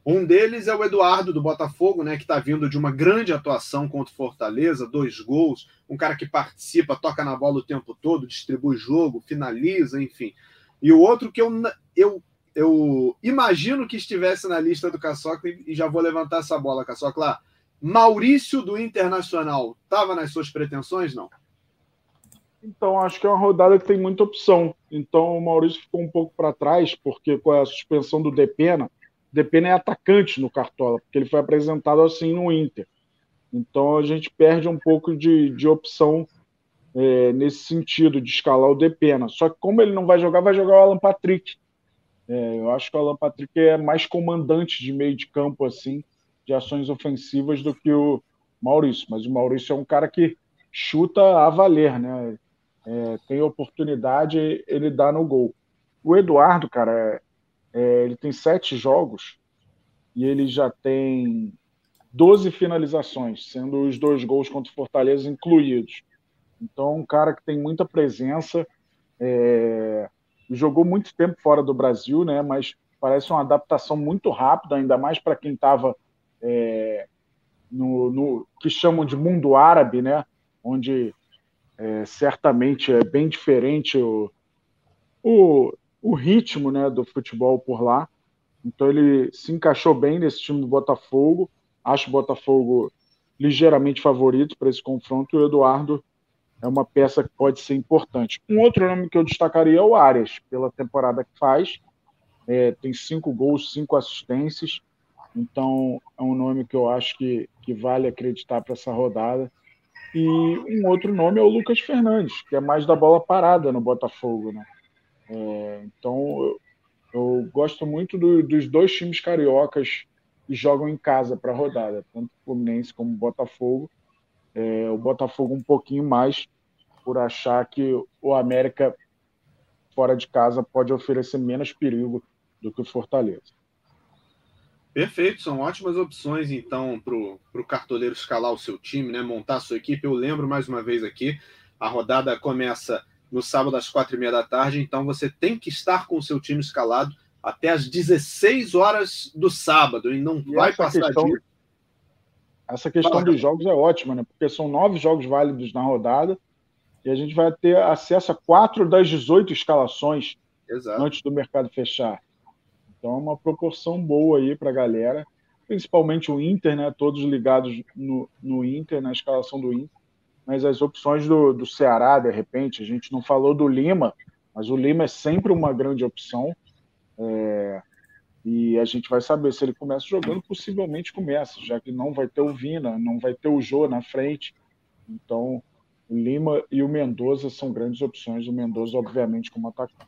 Um deles é o Eduardo do Botafogo, né, que está vindo de uma grande atuação contra o Fortaleza, dois gols, um cara que participa, toca na bola o tempo todo, distribui jogo, finaliza, enfim. E o outro que eu, eu eu imagino que estivesse na lista do Caçocla e já vou levantar essa bola, Caçocla. Maurício do Internacional, estava nas suas pretensões, não? Então, acho que é uma rodada que tem muita opção. Então, o Maurício ficou um pouco para trás, porque com a suspensão do Depena, Depena é atacante no Cartola, porque ele foi apresentado assim no Inter. Então, a gente perde um pouco de, de opção é, nesse sentido, de escalar o Depena. Só que, como ele não vai jogar, vai jogar o Alan Patrick, é, eu acho que o Alan Patrick é mais comandante de meio de campo, assim, de ações ofensivas do que o Maurício. Mas o Maurício é um cara que chuta a valer, né? É, tem oportunidade, ele dá no gol. O Eduardo, cara, é, ele tem sete jogos e ele já tem 12 finalizações, sendo os dois gols contra o Fortaleza incluídos. Então, um cara que tem muita presença, é, jogou muito tempo fora do Brasil, né? Mas parece uma adaptação muito rápida, ainda mais para quem estava é, no, no, que chamam de mundo árabe, né? onde é, certamente é bem diferente o, o, o ritmo né, do futebol por lá. Então ele se encaixou bem nesse time do Botafogo. Acho o Botafogo ligeiramente favorito para esse confronto. E o Eduardo é uma peça que pode ser importante. Um outro nome que eu destacaria é o Arias, pela temporada que faz. É, tem cinco gols, cinco assistências. Então é um nome que eu acho que, que vale acreditar para essa rodada. E um outro nome é o Lucas Fernandes, que é mais da bola parada no Botafogo. Né? É, então eu, eu, gosto muito do, dos dois times cariocas que jogam em casa para a rodada, tanto o Fluminense como o Botafogo. É, o Botafogo um pouquinho mais por achar que o América fora de casa pode oferecer menos perigo do que o Fortaleza. Perfeito, são ótimas opções então para o cartoleiro escalar o seu time, né? montar a sua equipe. Eu lembro mais uma vez aqui, a rodada começa no sábado às quatro e meia da tarde, então você tem que estar com o seu time escalado até às 16 horas do sábado e não e vai passar questão, dia. Essa questão Fala, dos jogos é ótima, né? Porque são nove jogos válidos na rodada e a gente vai ter acesso a quatro das 18 escalações Exato. antes do mercado fechar. Então é uma proporção boa aí para a galera, principalmente o Inter, né? Todos ligados no, no Inter, na escalação do Inter. Mas as opções do, do Ceará, de repente, a gente não falou do Lima, mas o Lima é sempre uma grande opção. É, e a gente vai saber se ele começa jogando, possivelmente começa, já que não vai ter o Vina, não vai ter o Jô na frente. Então, o Lima e o Mendoza são grandes opções. O Mendoza, obviamente, como atacante.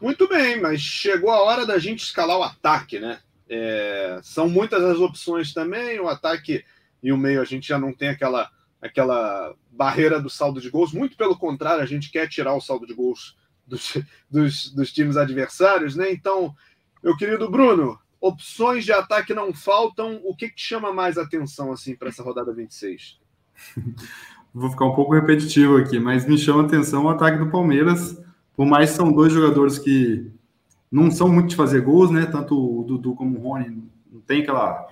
Muito bem, mas chegou a hora da gente escalar o ataque, né? É, são muitas as opções também. O ataque e o meio a gente já não tem aquela, aquela barreira do saldo de gols. Muito pelo contrário, a gente quer tirar o saldo de gols dos, dos, dos times adversários, né? Então, meu querido Bruno, opções de ataque não faltam. O que, que te chama mais atenção assim para essa rodada 26? [laughs] Vou ficar um pouco repetitivo aqui, mas me chama atenção o ataque do Palmeiras por mais que são dois jogadores que não são muito de fazer gols, né? Tanto o Dudu como o Rony não tem aquela,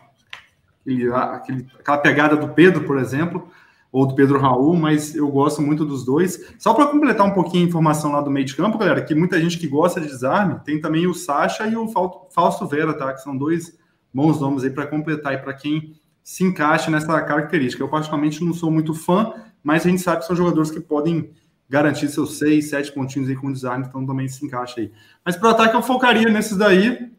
aquele, aquela pegada do Pedro, por exemplo, ou do Pedro Raul, mas eu gosto muito dos dois. Só para completar um pouquinho a informação lá do meio de campo, galera, que muita gente que gosta de desarme, tem também o Sacha e o Fausto Vera, tá? Que são dois bons nomes aí para completar e para quem se encaixa nessa característica. Eu particularmente não sou muito fã, mas a gente sabe que são jogadores que podem garantir seus seis, sete pontinhos aí com o design, então também se encaixa aí. Mas para o ataque eu focaria nesses daí,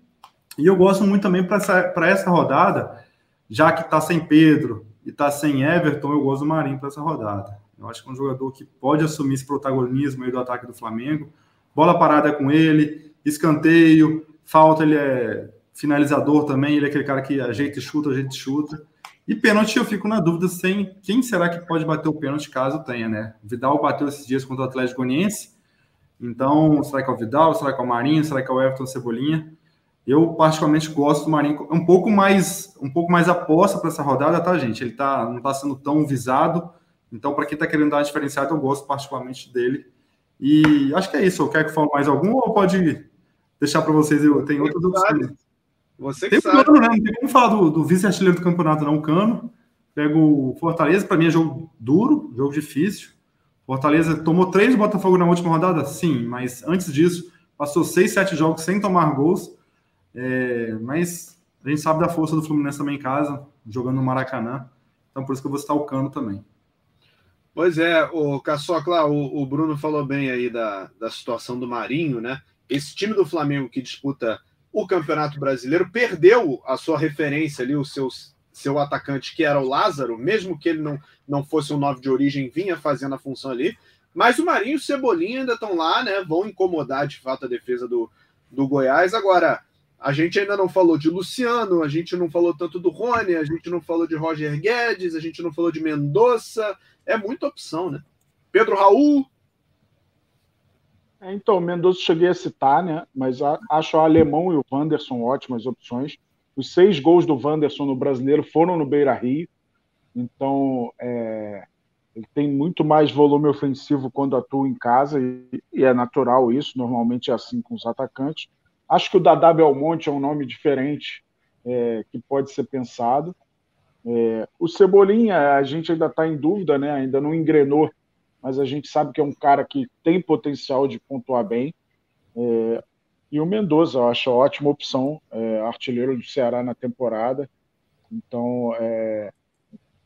e eu gosto muito também para essa, essa rodada, já que está sem Pedro e está sem Everton, eu gosto do Marinho para essa rodada. Eu acho que é um jogador que pode assumir esse protagonismo aí do ataque do Flamengo. Bola parada com ele, escanteio, falta, ele é finalizador também, ele é aquele cara que ajeita e chuta, ajeita e chuta. E pênalti, eu fico na dúvida sem quem será que pode bater o pênalti caso tenha, né? Vidal bateu esses dias contra o Atlético Goianiense. Então, será que é o Vidal? Será que é o Marinho? Será que é o Everton Cebolinha? Eu particularmente gosto do Marinho, um pouco mais, um pouco mais aposta para essa rodada, tá, gente? Ele tá, não está sendo tão visado. Então, para quem está querendo dar uma diferenciada, eu gosto particularmente dele. E acho que é isso. Eu quero que fale mais algum ou pode deixar para vocês? Eu tenho outras opções. Você que tem sabe. Cano, né? Não tem como falar do, do vice-artilheiro do campeonato, não. Cano. Pego o Fortaleza, para mim é jogo duro, jogo difícil. Fortaleza tomou três do Botafogo na última rodada? Sim, mas antes disso, passou seis, sete jogos sem tomar gols. É, mas a gente sabe da força do Fluminense também em casa, jogando no Maracanã. Então por isso que eu vou citar o Cano também. Pois é, o Caçocla, o, o Bruno falou bem aí da, da situação do Marinho, né? Esse time do Flamengo que disputa o Campeonato Brasileiro, perdeu a sua referência ali, o seu, seu atacante, que era o Lázaro, mesmo que ele não, não fosse um nove de origem, vinha fazendo a função ali. Mas o Marinho e o Cebolinha ainda estão lá, né? Vão incomodar de fato a defesa do, do Goiás. Agora, a gente ainda não falou de Luciano, a gente não falou tanto do Rony, a gente não falou de Roger Guedes, a gente não falou de Mendonça. É muita opção, né? Pedro Raul, é, então, Mendonça cheguei a citar, né? Mas acho o Alemão e o Wanderson ótimas opções. Os seis gols do Wanderson no brasileiro foram no Beira Rio. Então, é, ele tem muito mais volume ofensivo quando atua em casa, e, e, é natural isso, normalmente é assim com os atacantes. Acho que o Dadá Belmonte é um nome diferente é, que pode ser pensado. É, o Cebolinha, a gente ainda está em dúvida, né? ainda não engrenou, mas a gente sabe que é um cara que tem potencial de pontuar bem. É, e o Mendoza, eu acho ótima opção, é, artilheiro do Ceará na temporada. Então, é,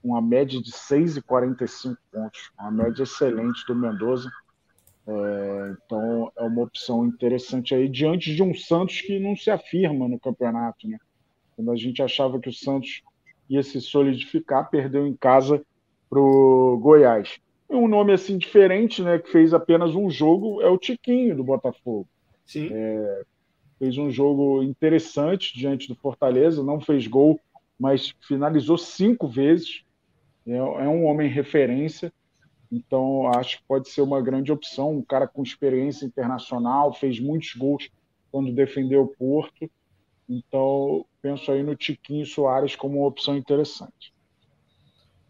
uma média de 6,45 pontos, uma média excelente do Mendoza. É, então, é uma opção interessante aí, diante de um Santos que não se afirma no campeonato. Né? Quando a gente achava que o Santos ia se solidificar, perdeu em casa para o Goiás. E um nome assim diferente, né, que fez apenas um jogo, é o Tiquinho do Botafogo. Sim. É, fez um jogo interessante diante do Fortaleza, não fez gol, mas finalizou cinco vezes. É, é um homem referência, então acho que pode ser uma grande opção. Um cara com experiência internacional, fez muitos gols quando defendeu o Porto. Então penso aí no Tiquinho Soares como uma opção interessante.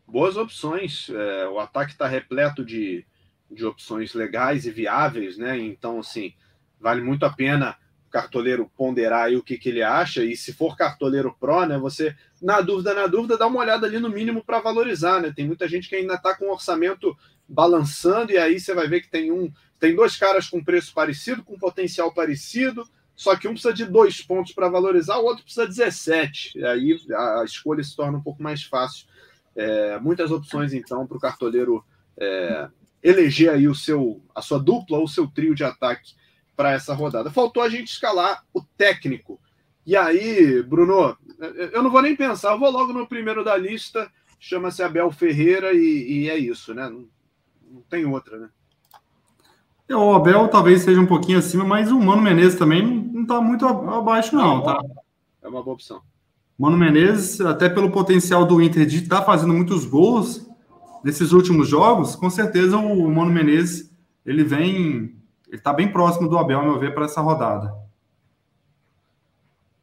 Boas opções. É, o ataque está repleto de, de opções legais e viáveis, né? Então, assim, vale muito a pena o cartoleiro ponderar aí o que, que ele acha, e se for cartoleiro pró, né, você, na dúvida, na dúvida, dá uma olhada ali no mínimo para valorizar, né? Tem muita gente que ainda está com o orçamento balançando, e aí você vai ver que tem um, tem dois caras com preço parecido, com potencial parecido, só que um precisa de dois pontos para valorizar, o outro precisa de 17. E aí a escolha se torna um pouco mais fácil. É, muitas opções, então, para o cartoleiro é, eleger aí o seu, a sua dupla ou o seu trio de ataque para essa rodada. Faltou a gente escalar o técnico. E aí, Bruno, eu não vou nem pensar, eu vou logo no primeiro da lista, chama-se Abel Ferreira e, e, é isso, né? Não, não tem outra, né? É, o Abel talvez seja um pouquinho acima, mas o Mano Menezes também não está muito abaixo, não, tá? É uma boa opção. Mano Menezes, até pelo potencial do Inter de estar tá fazendo muitos gols nesses últimos jogos, com certeza o Mano Menezes ele vem ele está bem próximo do Abel, a meu ver, para essa rodada.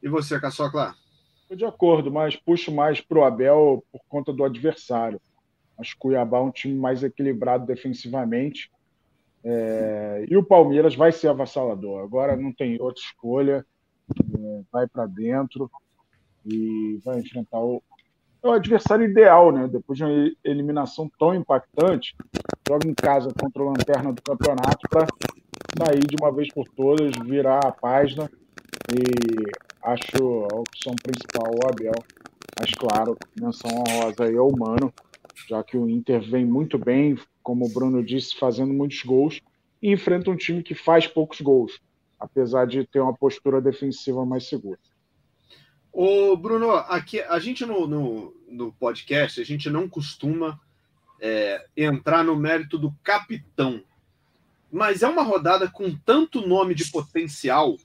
E você, Caçocla? Estou de acordo, mas puxo mais para o Abel por conta do adversário. Acho que o Cuiabá é um time mais equilibrado defensivamente. É... e o Palmeiras vai ser avassalador. Agora não tem outra escolha. É... vai para dentro e vai enfrentar o... É o adversário ideal, né? Depois de uma eliminação tão impactante, joga em casa contra a lanterna do campeonato para sair de uma vez por todas, virar a página e acho a opção principal o Abel. Mas claro, menção honrosa aí é o Mano, já que o Inter vem muito bem, como o Bruno disse, fazendo muitos gols, e enfrenta um time que faz poucos gols, apesar de ter uma postura defensiva mais segura. Ô, Bruno, aqui a gente no, no, no podcast, a gente não costuma é, entrar no mérito do capitão mas é uma rodada com tanto nome de potencial.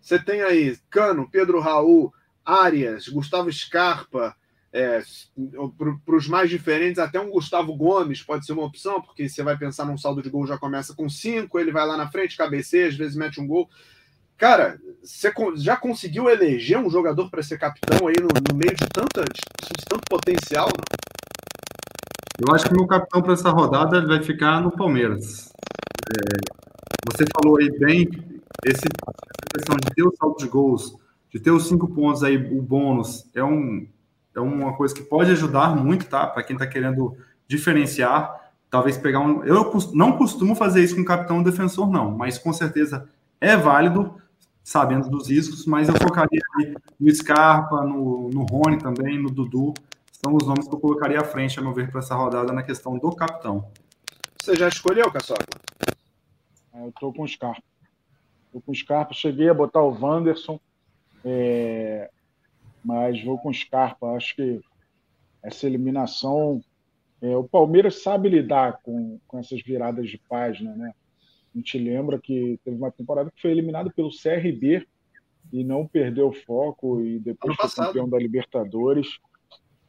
Você tem aí Cano, Pedro Raul, Arias, Gustavo Scarpa, é, para os mais diferentes, até um Gustavo Gomes pode ser uma opção, porque você vai pensar num saldo de gol já começa com cinco, ele vai lá na frente, cabeceia, às vezes mete um gol. Cara, você já conseguiu eleger um jogador para ser capitão aí no, no meio de, tanta, de, de tanto potencial? Não? Eu acho que meu capitão para essa rodada vai ficar no Palmeiras. É, você falou aí bem, esse, essa questão de ter o saldo de gols, de ter os cinco pontos aí, o bônus, é, um, é uma coisa que pode ajudar muito, tá? Para quem está querendo diferenciar, talvez pegar um. Eu não costumo fazer isso com capitão defensor, não, mas com certeza é válido, sabendo dos riscos, mas eu focaria no Scarpa, no, no Rony também, no Dudu. São os nomes que eu colocaria à frente, a meu ver, para essa rodada na questão do capitão. Você já escolheu, Caçoca? Eu tô com o Scarpa. Tô com o Scarpa. Cheguei a botar o Wanderson, é... mas vou com o Scarpa. Acho que essa eliminação. É, o Palmeiras sabe lidar com, com essas viradas de página, né? A gente lembra que teve uma temporada que foi eliminado pelo CRB e não perdeu o foco e depois foi campeão da Libertadores.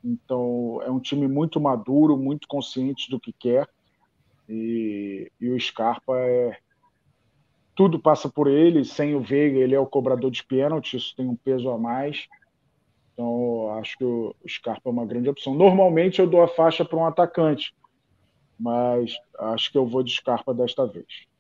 Então é um time muito maduro, muito consciente do que quer. E, e o Scarpa é. Tudo passa por ele, sem o Veiga, ele é o cobrador de pênalti, isso tem um peso a mais. Então, acho que o Scarpa é uma grande opção. Normalmente eu dou a faixa para um atacante, mas acho que eu vou de Scarpa desta vez.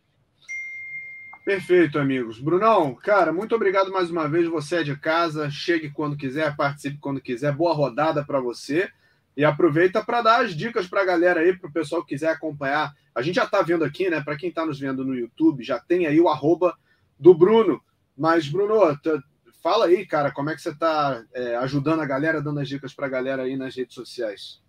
Perfeito, amigos. Brunão, cara, muito obrigado mais uma vez. Você é de casa, chegue quando quiser, participe quando quiser. Boa rodada para você. E aproveita para dar as dicas para a galera aí, para o pessoal que quiser acompanhar. A gente já está vendo aqui, né? Para quem está nos vendo no YouTube, já tem aí o arroba do Bruno. Mas, Bruno, fala aí, cara, como é que você está é, ajudando a galera, dando as dicas para a galera aí nas redes sociais?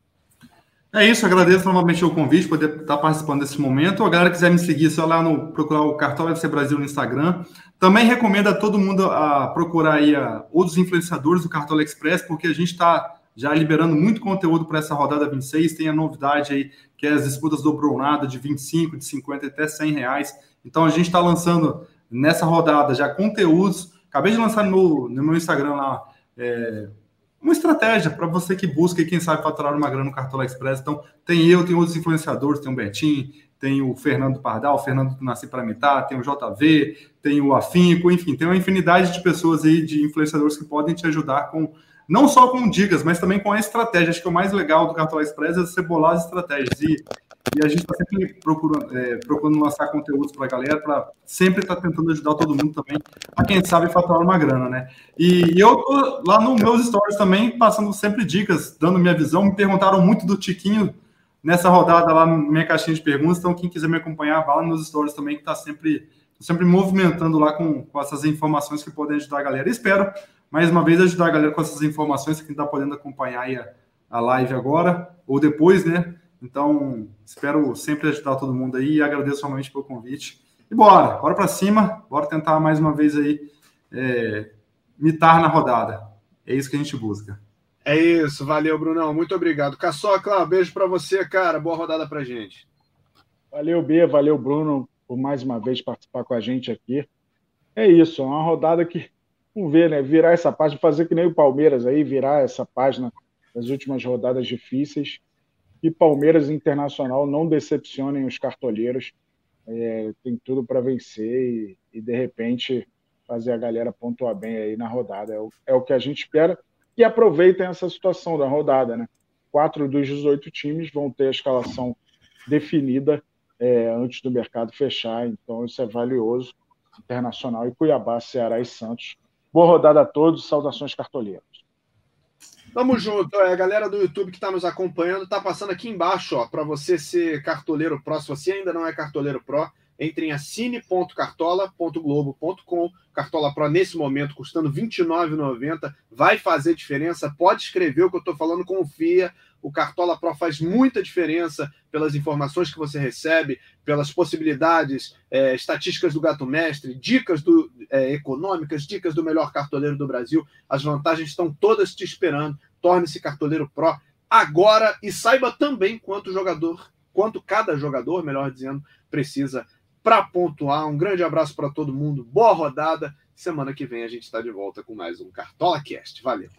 É isso, agradeço novamente o convite, poder estar participando desse momento. A galera quiser me seguir, só lá no procurar o Cartão FC Brasil no Instagram. Também recomendo a todo mundo a procurar aí a, outros influenciadores do Cartola Express, porque a gente está já liberando muito conteúdo para essa rodada 26. Tem a novidade aí, que é as disputas do Brunada de 25, de 50 até 100 reais. Então a gente está lançando nessa rodada já conteúdos. Acabei de lançar no, no meu Instagram lá. É, uma estratégia para você que busca e quem sabe faturar uma grana no Cartola Express. Então, tem eu, tem outros influenciadores, tem o Betinho, tem o Fernando Pardal, o Fernando que nasci para imitar, tem o JV, tem o Afinco, enfim, tem uma infinidade de pessoas aí, de influenciadores que podem te ajudar com não só com dicas, mas também com a estratégia. Acho que o mais legal do Cartola Express é você bolar as estratégias. E, e a gente está sempre procurando, é, procurando lançar conteúdos para a galera, para sempre estar tá tentando ajudar todo mundo também, a quem sabe faturar uma grana, né? E, e eu tô lá nos meus stories também, passando sempre dicas, dando minha visão. Me perguntaram muito do Tiquinho nessa rodada lá na minha caixinha de perguntas, então quem quiser me acompanhar, vá lá nos stories também, que está sempre, sempre movimentando lá com, com essas informações que podem ajudar a galera. espero mais uma vez ajudar a galera com essas informações, que está podendo acompanhar aí a, a live agora ou depois, né? Então, espero sempre ajudar todo mundo aí e agradeço realmente pelo convite. E bora, bora para cima, bora tentar mais uma vez aí é, mitar na rodada. É isso que a gente busca. É isso, valeu, Brunão. Muito obrigado. Caçocla, beijo para você, cara. Boa rodada para gente. Valeu, B, valeu, Bruno, por mais uma vez participar com a gente aqui. É isso, é uma rodada que Vamos ver, né? Virar essa página, fazer que nem o Palmeiras aí, virar essa página das últimas rodadas difíceis. E Palmeiras Internacional não decepcionem os cartoleiros. É, tem tudo para vencer e, e, de repente, fazer a galera pontuar bem aí na rodada. É o, é o que a gente espera. E aproveitem essa situação da rodada, né? Quatro dos 18 times vão ter a escalação definida é, antes do mercado fechar, então isso é valioso. Internacional e Cuiabá, Ceará e Santos Boa rodada a todos, saudações cartoleiros. Tamo junto. É, a galera do YouTube que está nos acompanhando está passando aqui embaixo, ó, para você ser cartoleiro pró. Se você ainda não é cartoleiro pró, entre em assine.cartola.globo.com. Cartola Pro, nesse momento, custando R$ 29,90. Vai fazer diferença. Pode escrever o que eu estou falando, confia. O Cartola Pro faz muita diferença pelas informações que você recebe, pelas possibilidades, é, estatísticas do gato mestre, dicas do, é, econômicas, dicas do melhor cartoleiro do Brasil. As vantagens estão todas te esperando. Torne-se cartoleiro Pro agora e saiba também quanto jogador, quanto cada jogador, melhor dizendo, precisa para pontuar. Um grande abraço para todo mundo, boa rodada. Semana que vem a gente está de volta com mais um Cartola Cast. Valeu!